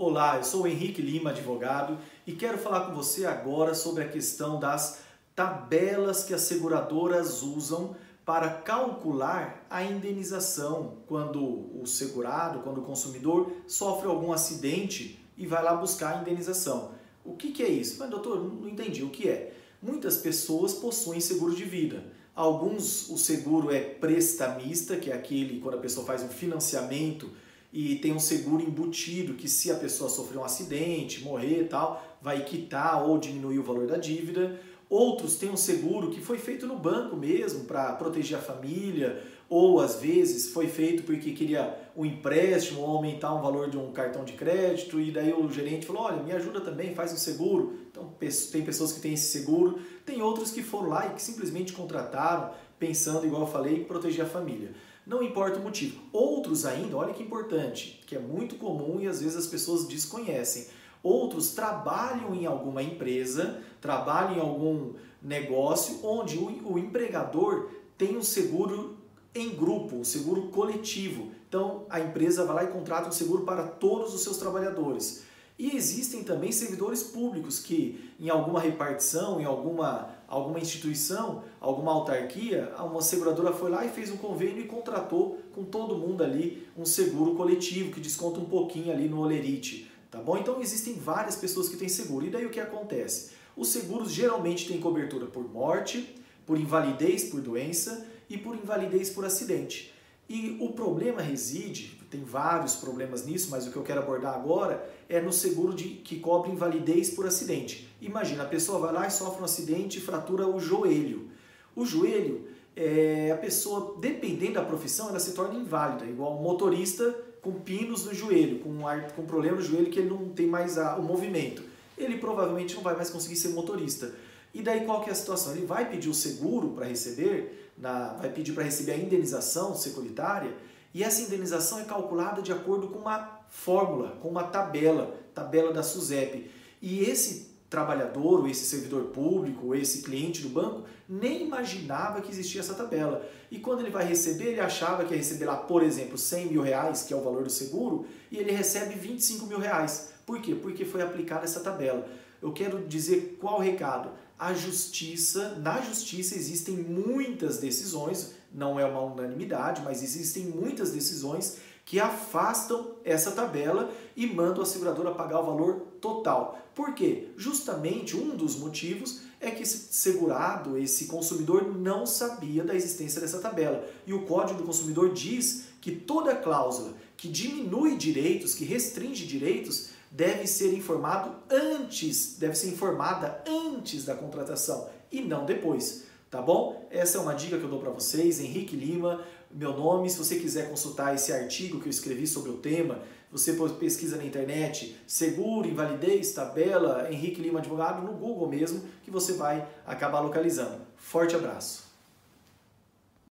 Olá, eu sou o Henrique Lima, advogado, e quero falar com você agora sobre a questão das tabelas que as seguradoras usam para calcular a indenização quando o segurado, quando o consumidor sofre algum acidente e vai lá buscar a indenização. O que, que é isso? Mas, doutor, não entendi o que é. Muitas pessoas possuem seguro de vida. Alguns, o seguro é prestamista, que é aquele quando a pessoa faz um financiamento e tem um seguro embutido que se a pessoa sofrer um acidente, morrer e tal, vai quitar ou diminuir o valor da dívida. Outros têm um seguro que foi feito no banco mesmo para proteger a família, ou às vezes foi feito porque queria um empréstimo ou aumentar um valor de um cartão de crédito e daí o gerente falou: "Olha, me ajuda também, faz um seguro". Então tem pessoas que têm esse seguro, tem outros que foram lá e que simplesmente contrataram pensando igual eu falei, em proteger a família não importa o motivo. Outros ainda, olha que importante, que é muito comum e às vezes as pessoas desconhecem. Outros trabalham em alguma empresa, trabalham em algum negócio onde o, o empregador tem um seguro em grupo, um seguro coletivo. Então a empresa vai lá e contrata um seguro para todos os seus trabalhadores. E existem também servidores públicos que, em alguma repartição, em alguma, alguma instituição, alguma autarquia, uma seguradora foi lá e fez um convênio e contratou com todo mundo ali um seguro coletivo que desconta um pouquinho ali no olerite. Tá bom? Então existem várias pessoas que têm seguro. E daí o que acontece? Os seguros geralmente têm cobertura por morte, por invalidez por doença e por invalidez por acidente. E o problema reside, tem vários problemas nisso, mas o que eu quero abordar agora é no seguro de, que cobre invalidez por acidente. Imagina, a pessoa vai lá e sofre um acidente e fratura o joelho. O joelho, é, a pessoa, dependendo da profissão, ela se torna inválida, igual um motorista com pinos no joelho, com, ar, com problema no joelho que ele não tem mais a, o movimento. Ele provavelmente não vai mais conseguir ser motorista. E daí qual que é a situação? Ele vai pedir o seguro para receber, na, vai pedir para receber a indenização securitária, e essa indenização é calculada de acordo com uma fórmula, com uma tabela, tabela da SUSEP. E esse trabalhador, ou esse servidor público, ou esse cliente do banco, nem imaginava que existia essa tabela. E quando ele vai receber, ele achava que ia receber lá, por exemplo, 100 mil reais, que é o valor do seguro, e ele recebe 25 mil reais. Por quê? Porque foi aplicada essa tabela. Eu quero dizer qual o recado. A justiça, na justiça existem muitas decisões, não é uma unanimidade, mas existem muitas decisões que afastam essa tabela e mandam a seguradora pagar o valor total. Por quê? Justamente um dos motivos é que esse segurado, esse consumidor, não sabia da existência dessa tabela. E o Código do Consumidor diz que toda cláusula que diminui direitos, que restringe direitos, deve ser informado antes, deve ser informada antes da contratação e não depois, tá bom? Essa é uma dica que eu dou para vocês, Henrique Lima, meu nome. Se você quiser consultar esse artigo que eu escrevi sobre o tema, você pesquisa na internet seguro, invalidez, tabela, Henrique Lima Advogado, no Google mesmo, que você vai acabar localizando. Forte abraço!